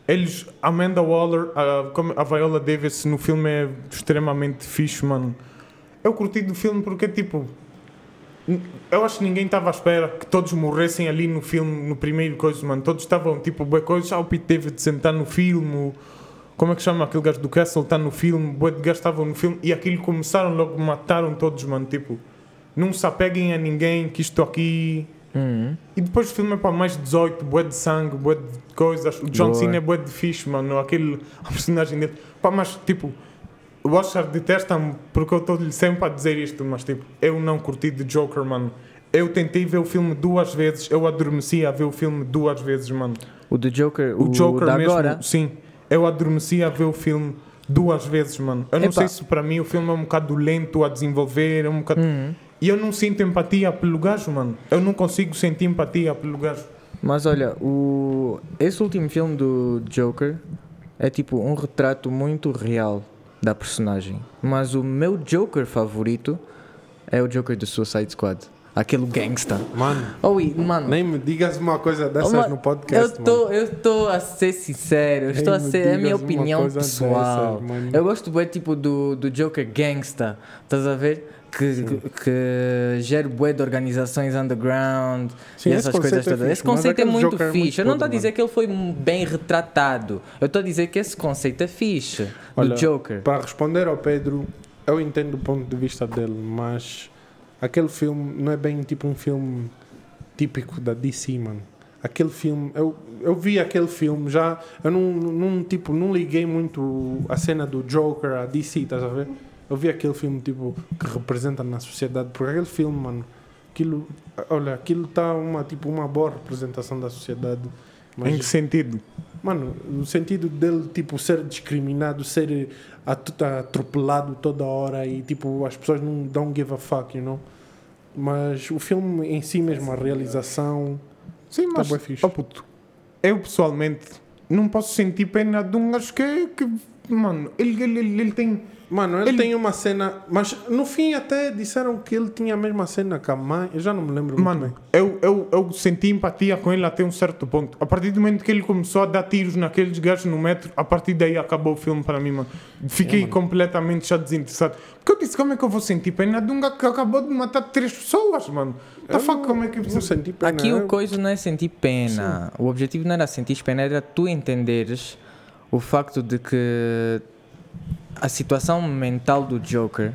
Eles, Amanda Waller, a, a Viola Davis no filme é extremamente fixe, mano. Eu curti do filme porque, tipo, eu acho que ninguém estava à espera que todos morressem ali no filme, no primeiro coisa, mano. Todos estavam, tipo, boa coisa. Ah, o Pete Davidson está no filme, como é que chama aquele gajo do Castle está no filme, bué de gajos estavam no filme e aquilo começaram logo, mataram todos, mano, tipo, não se apeguem a ninguém, que isto aqui... Uhum. E depois o filme é para mais 18, bué de sangue, bué de coisas, o John Boa. Cena é bué de fixe, mano, aquele, [laughs] a personagem dele, pá, mas tipo, o Oscar detesta-me porque eu estou-lhe sempre a dizer isto, mas tipo, eu não curti de Joker, mano. Eu tentei ver o filme duas vezes, eu adormeci a ver o filme duas vezes, mano. O do Joker, O, o, Joker mesmo, agora. sim. Eu adormeci a ver o filme duas vezes, mano. Eu não Epá. sei se para mim o filme é um bocado lento a desenvolver, é um bocado... Uhum. E eu não sinto empatia pelo gajo, mano. Eu não consigo sentir empatia pelo gajo. Mas olha, o... esse último filme do Joker é tipo um retrato muito real da personagem. Mas o meu Joker favorito é o Joker do Suicide Squad. Aquele gangsta. Mano, Oh, e, mano. nem me digas uma coisa dessas Uma- no podcast, eu tô, mano. eu tô a ser sincero, estou a ser, é a minha opinião pessoal. dessas, eu gosto bué tipo do, do Joker gangsta, estás a ver? Que, que, que gera bué de organizações underground Sim, e essas coisas é todas. fixe, esse conceito é aquele muito Joker é fixe. muito eu não estou a dizer que ele foi bem retratado. Eu estou a dizer que esse conceito é fixe do Olha, Joker. Para responder ao Pedro, eu entendo o ponto de vista dele, mas aquele filme não é bem tipo um filme típico da DC, mano. Aquele filme, eu, eu vi aquele filme já, eu não, não, tipo, não liguei muito a cena do Joker, a DC, estás a ver? Eu vi aquele filme tipo que representa na sociedade, porque aquele filme, mano, aquilo, olha, aquilo está uma tipo uma boa representação da sociedade. Mas Em que sentido? Mano, no sentido dele, tipo, ser discriminado, ser at- atropelado toda hora e, tipo, as pessoas não don't give a fuck, you know? Mas o filme em si mesmo, a realização... Sim, Tá mas... bué fixe. oh, puto, eu pessoalmente não posso sentir pena de um gajo que... que mano, ele, ele, ele, ele tem... Mano, ele, Ele- tem uma cena... Mas no fim até disseram que ele tinha a mesma cena que a mãe. Eu já não me lembro muito Mano, bem. eu, eu, eu senti empatia com ele até um certo ponto. A partir do momento que ele começou a dar tiros naqueles gajos no metro, a partir daí acabou o filme para mim, mano. Fiquei É, mano. completamente já desinteressado. Porque eu disse, como é que eu vou sentir pena de um gajo que acabou de matar três pessoas, mano? The Eu fuck, como é que... Não senti pena. Aqui o eu- coisa não é sentir pena. O objetivo não era sentir pena, era tu entenderes o facto de que a situação mental do Joker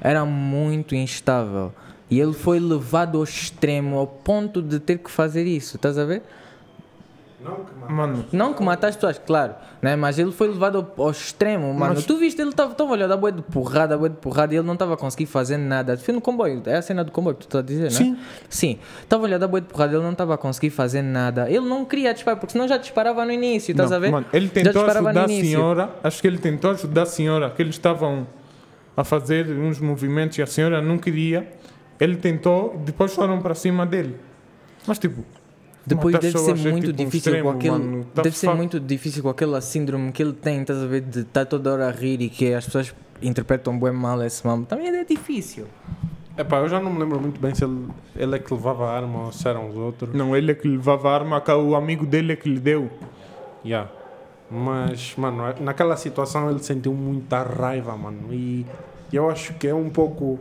era muito instável. E ele foi levado ao extremo, ao ponto de ter que fazer isso, estás a ver? Não, que mano. Mano, Não que matar as pessoas, claro, né? mas ele foi levado ao, ao extremo, mano. Mas- Tu viste, ele estava a olhar da boia de porrada, a boia de porrada, e ele não estava a conseguir fazer nada. Foi no comboio, é a cena do comboio que tu estás a dizer, né? Sim. Sim, estava a olhar da boia de porrada, ele não estava a conseguir fazer nada. Ele não queria disparar, porque senão já disparava no início, estás não, a ver? mano, ele tentou ajudar a senhora, acho que ele tentou ajudar a senhora, que eles estavam a fazer uns movimentos e a senhora não queria. Ele tentou, depois foram para cima dele. Mas tipo... Depois matar deve ser é, muito tipo, um difícil extremo, com aquele. The deve ser muito difícil com aquela síndrome que ele tem, estás a ver? De estar toda hora a rir e que as pessoas interpretam bem mal esse mal. Também é difícil. Epá, eu já não me lembro muito bem se ele, ele é que levava a arma ou se eram os outros. Não, ele é que levava a arma, que o amigo dele é que lhe deu. Yeah. Mas, mano, naquela situação ele sentiu muita raiva, mano. E eu acho que é um pouco.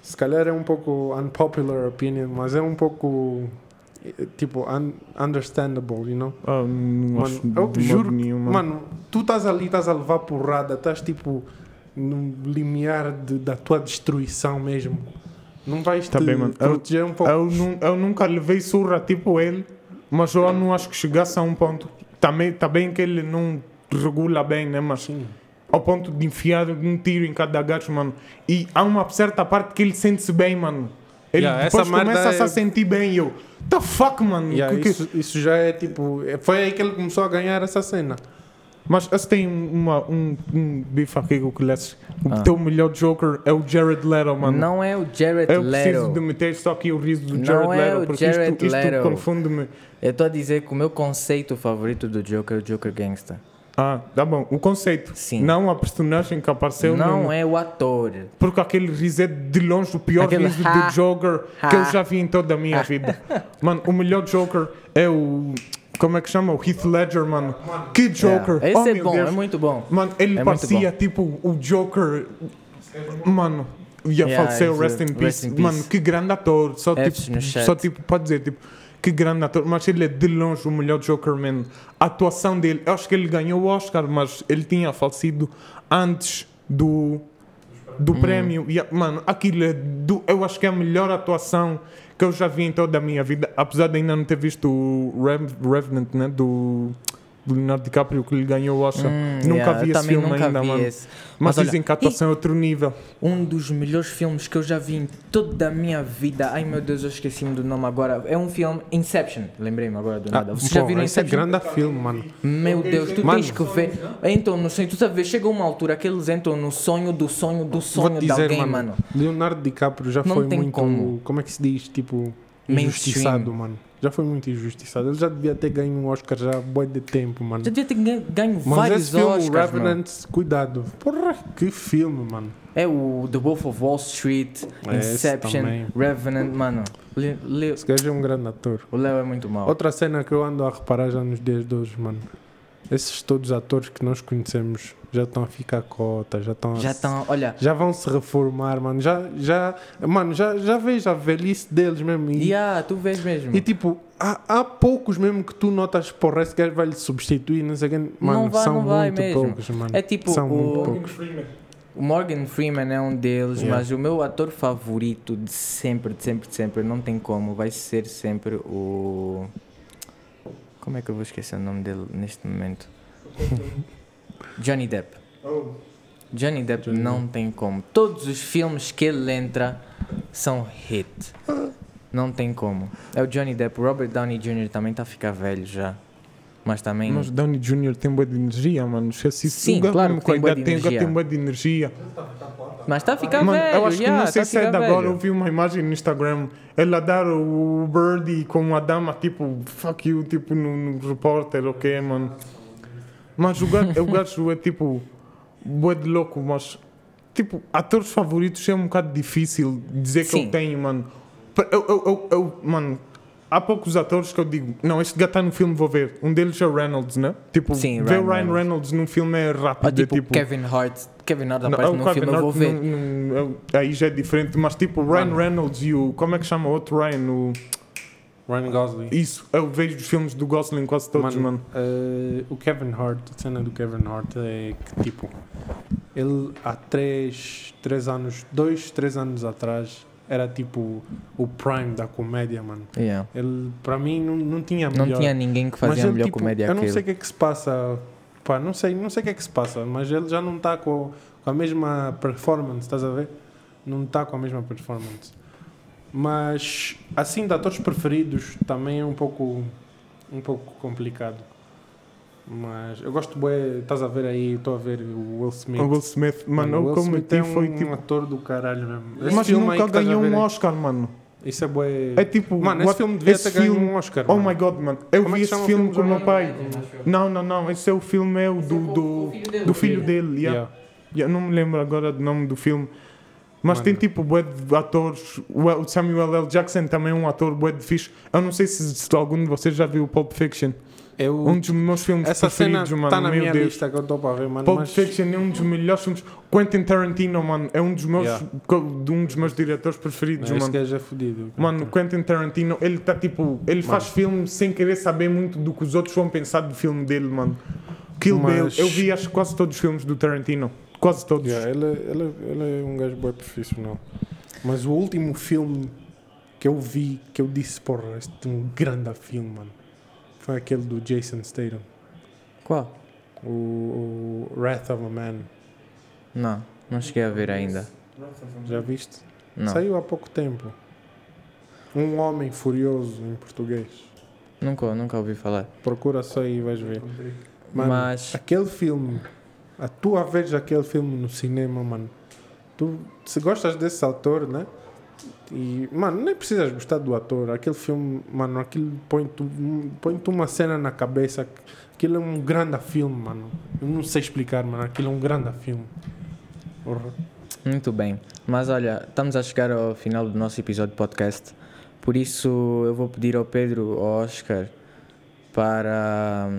Se calhar é um pouco unpopular opinion, mas é um pouco. Tipo, un understandable, you know? Ah, não Mano, acho eu juro. nenhum, mano. Tu estás ali, estás a levar porrada, estás tipo no limiar de- da tua destruição mesmo. Não vais Tá te bem, mano. Eu- proteger um pouco. Eu, nu- eu nunca levei surra tipo ele, mas eu não acho que chegasse a um ponto. Também, tá bem que ele não regula bem, né? Mas Sim. ao ponto de enfiar um tiro em cada gajo, mano. E há uma certa parte que ele sente-se bem, mano. Ele Yeah, depois começa é- a se sentir bem e eu. The fuck, mano. Yeah, Que- que- isso, isso já é tipo. é- Foi aí que ele começou a ganhar essa cena. Mas esse tem uma, um, um bife aqui que lhes. O Ah. teu melhor Joker é o Jared Leto, mano. Não é o Jared eu preciso Leto. de meter só aqui o riso do Não Jared é Leto, o porque Jared isto, isto Leto. confunde-me. Eu estou a dizer que o meu conceito favorito do Joker é o Joker Gangsta. Ah, tá bom. O conceito. Sim. Não a personagem que apareceu. não no- é o ator. Porque aquele riso é de longe o pior Aquele riso ha, do Joker que eu ha. já vi em toda a minha [laughs] vida. Mano, o melhor Joker é o. Como é que chama? O Heath Ledger, mano. Que Joker! Yeah. Esse oh, é bom, Deus. é muito bom. Mano, ele É parecia tipo o Joker. Mano, ia Yeah, faleceu, it's, rest in, rest peace. in peace. Mano, que grande ator. Só Fs tipo, só tipo, pode dizer, tipo, que grande ator. Mas ele é de longe o melhor Joker, man. A atuação dele, eu acho que ele ganhou o Oscar, mas ele tinha falecido antes do. Do prémio, E, mano, aquilo é do, eu acho que é a melhor atuação que eu já vi em toda a minha vida, apesar de ainda não ter visto o Rev, Revenant, né? Do Leonardo DiCaprio que lhe ganhou o Oscar. Hum, nunca yeah, vi esse filme ainda, vi mano. esse. Mas, dizem que a atuação é outro nível. Um dos melhores filmes que eu já vi em toda a minha vida. Ai meu Deus, eu esqueci-me do nome agora. É um filme Inception. Lembrei-me agora do nada. Vocês já viram esse é Inception? grande filme, mano. Meu Deus, tu Mano. tens que ver. Entram no sonho, tu sabes, chega uma altura que eles entram no sonho do sonho do sonho Vou-te de dizer, alguém, mano, mano. Leonardo DiCaprio já Não foi tem muito. como. Como é que se diz? Tipo, Mainstream. injustiçado, mano. Já foi muito injustiçado. Ele já devia ter ganho um Oscar já há boi de tempo, mano. Já devia ter ganho, ganho Mas vários esse filme, Oscars, o mano. Revenant, cuidado. Porra, que filme, mano. É o The Wolf of Wall Street, É, Inception. Revenant, mano. Le- Le- Esse gajo é um grande ator. o Léo é muito mau. Outra cena que eu ando a reparar já nos dias de hoje, mano. Esses todos os atores que nós conhecemos já estão a ficar cota, já estão a Já estão, olha, já vão se reformar, mano. Já, já, mano, já, já vejo a velhice deles mesmo. E, yeah, tu vês mesmo. e tipo, há, há poucos mesmo que tu notas, porra, esse gajo vai lhe substituir, não sei quem. Mano, vai, são não vai muito mesmo. poucos, mano. É tipo São muito o, poucos. o Morgan Freeman é um deles, Yeah. mas o meu ator favorito de sempre, de sempre, de sempre, não tem como, vai ser sempre o. Como é que eu vou esquecer o nome dele neste momento? [laughs] Johnny Depp. Johnny Depp Johnny não tem como. Todos os filmes que ele entra são hit. Não tem como. É o Johnny Depp. O Robert Downey Jr. também está a ficar velho já. Mas também. Mas Downey Jr. tem boa de energia, mano. Esqueci isso. Sim, O gajo claro que a tem idade de tem, energia. tem boa de energia. Mas está a ficar Mano, velho. eu acho que yeah, não sei tá a se é de agora. Eu vi uma imagem no Instagram. Ele a dar o Birdie com uma dama, tipo, fuck you, tipo, no, no repórter, ok, mano. Mas o gajo, o gajo é tipo, bué de louco, mas, tipo, atores favoritos é um bocado difícil dizer que Sim. eu tenho, mano. Eu, eu, eu, eu- mano, há poucos atores que eu digo, não, este gajo está no filme, vou ver. Um deles é o Reynolds, né? Tipo, Sim, ver Ryan o Ryan Reynolds. Reynolds num filme é rápido. Ou é tipo, tipo Kevin Hart. Kevin Hart aparece é num Kevin filme, eu vou Hart ver. não- não- eu- aí já é diferente, mas tipo o Ryan Mano. Reynolds e o. Como é que chama o outro Ryan? O, Ryan Gosling. isso, eu vejo os filmes do Gosling quase todos, mano. eh, o Kevin Hart, a cena do Kevin Hart é que, tipo, ele há três, três anos, dois, três anos atrás, era tipo o prime da comédia, mano. Yeah. Ele, para mim, não, não tinha Não melhor. tinha ninguém que fazia ele, melhor tipo, comédia Eu não sei o que é que se passa, pá, não sei, não sei o que é que se passa, mas ele já não está com, com a mesma performance, estás a ver? Não está com a mesma performance. Mas, assim, de atores preferidos, também é um pouco, um pouco complicado. Mas eu gosto bem, estás a ver aí, estou a ver o Will Smith. O Will Smith, mano, o eu Will como Smith é ti um, foi tipo. ator do caralho mesmo. Esse Mas nunca ganhou um Oscar, mano. Isso é bué... É tipo. Mano, esse what- filme devia esse ter ganho um Oscar. Oh mano. my god, mano. Eu Como é vi que esse o filme filme com o meu pai. Não, não, não. Esse é o filme meu do, do, do filho dele. yeah. Yeah. Yeah, não me lembro agora do nome do filme. Mas Mano. tem tipo bué de atores. O o Samuel L. Jackson também é um ator bué de fixe. Eu não sei se, se algum de vocês já viu Pulp Fiction. Eu, Um dos meus filmes essa cena preferidos, mano. está na meu minha Deus. lista que eu estou para ver, mano. Pulp mas... Fiction é um dos melhores filmes. Quentin Tarantino, mano, é um dos meus, Yeah. um dos meus diretores preferidos, esse mano. gajo é fodido. Mano, Quentin Tarantino, ele tá tipo, ele faz filmes sem querer saber muito do que os outros vão pensar do filme dele, mano. Kill Mas- Bill, eu vi acho quase todos os filmes do Tarantino. Quase todos. Yeah, ele, ele, ele é um gajo bem profissional. Mas o último filme que eu vi, que eu disse, porra, este é um grande filme, mano, foi aquele do Jason Statham. Qual? O, o Wrath of a Man. Não, não cheguei a ver ainda. Já viste? Não, Saiu há pouco tempo. Um Homem Furioso em português. nunca, nunca ouvi falar. Procura só aí e vais ver. Mano, Mas, aquele filme, a tua vez aquele filme no cinema, mano. Tu, se gostas desse autor, né? E, mano, nem precisas gostar do ator. Aquele filme, mano, aquilo põe-te põe uma cena na cabeça. Aquilo é um grande filme, mano. Eu não sei explicar, mano. Aquilo é um grande filme. Porra. muito bem. Mas olha, estamos a chegar ao final do nosso episódio de podcast. Por isso, eu vou pedir ao Pedro, ao Oscar, para,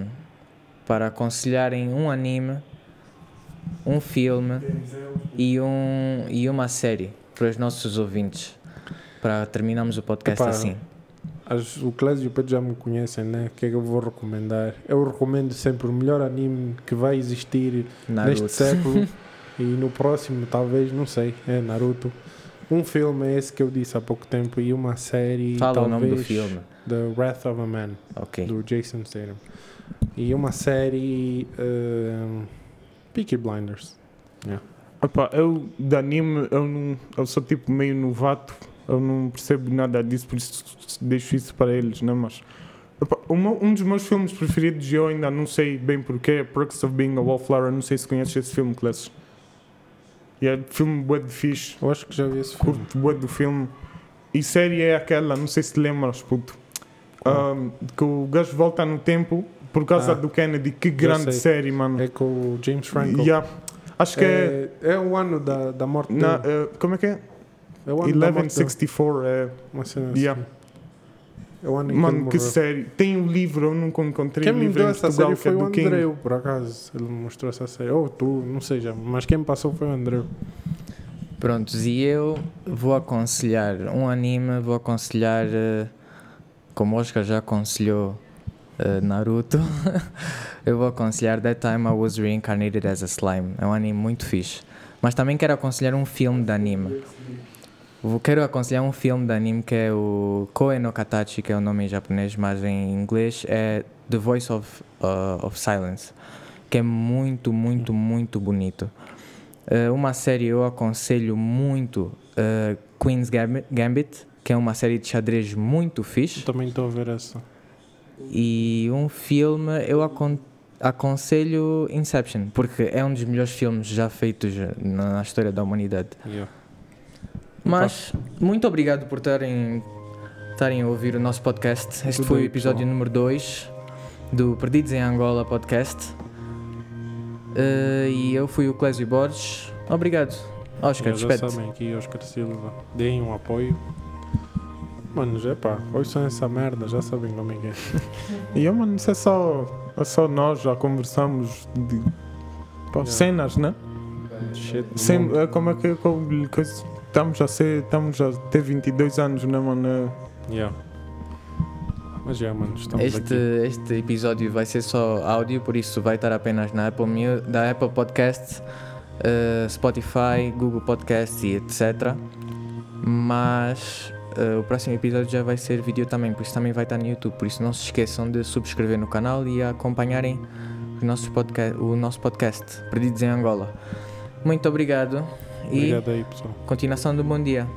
para aconselharem um anime, um filme e, um, e uma série para os nossos ouvintes. Para terminarmos o podcast Epá, assim. As, o Clésio e o Pedro já me conhecem, né? O que é que eu vou recomendar? Eu recomendo sempre o melhor anime que vai existir Naruto. neste século [laughs] e no próximo, talvez, não sei, é Naruto. Um filme é esse que eu disse há pouco tempo e uma série. Fala o talvez, nome do filme. The Wrath of a Man, Ok. do Jason Statham. E uma série. Uh, Peaky Blinders. Epá, eu de anime, eu, não, eu sou tipo meio novato, eu não percebo nada disso, por isso deixo isso para eles, né? Mas uma- um dos meus filmes preferidos, eu ainda não sei bem porquê, é Perks of Being a Wallflower. Não sei se conheces esse filme, Classes. E é filme bué de fixe, Eu acho que já vi esse filme. curto bué do filme. E série é aquela, não sei se te lembras, puto, um, que o gajo volta no tempo por causa Ah, do Kennedy. Que grande série, mano. É com o James Franco. Yeah. Acho que é. É, é o ano da, da morte na, dele. eh, como é que é? É o ano da morte dele. 1164. É, Uma cena assim. Yeah. É o ano em que Mano, que morreu. série. Tem um livro, eu nunca encontrei Quem um me livro deu em essa série que foi é o do King. Andreu, por acaso. Ele me mostrou essa série. Ou tu, não sei já. Mas quem me passou foi o Andreu. Prontos, e eu vou aconselhar um anime, vou aconselhar, eh, como o Oscar já aconselhou eh, Naruto, [laughs] eu vou aconselhar That Time I Was Reincarnated as a Slime. É um anime muito fixe. Mas também quero aconselhar um filme de anime. Quero aconselhar um filme de anime que é o Koe no Katachi, que é o nome em japonês, mas em inglês é The Voice of, uh, of Silence, que é muito, muito, muito bonito. Uh, uma série eu aconselho muito uh, Queen's Gambit, que é uma série de xadrez muito fixe. Também estou a ver essa. E um filme eu acon aconselho Inception, porque é um dos melhores filmes já feitos na, na história da humanidade. Yeah. Mas muito obrigado por estarem, estarem a ouvir o nosso podcast. Este Tudo foi o episódio pessoal. número 2 do Perdidos em Angola podcast. Uh, e eu fui o Clésio Borges. Obrigado. Oscar, já despede sabem aqui, Oscar Silva. Deem um apoio. Manos, é pá, hoje são essa merda, já sabem como é que é. [laughs] E eu, mano, isso é só, é só nós, já conversamos de pá, Yeah. cenas, né? Shit, Sem, é, como é que como, coisa, estamos a ser, estamos a ter 22 anos, né, mano? Yeah. Mas já, mano, estamos Este, aqui. este episódio vai ser só áudio, por isso vai estar apenas na Apple, da Apple Podcasts, uh, Spotify, Google Podcasts e etc. Mas uh, o próximo episódio já vai ser vídeo também, por isso também vai estar no YouTube. Por isso não se esqueçam de subscrever no canal e acompanharem os nossos podca o nosso podcast, Perdidos em Angola. Muito obrigado e Obrigado aí, pessoal. continuação do bom dia.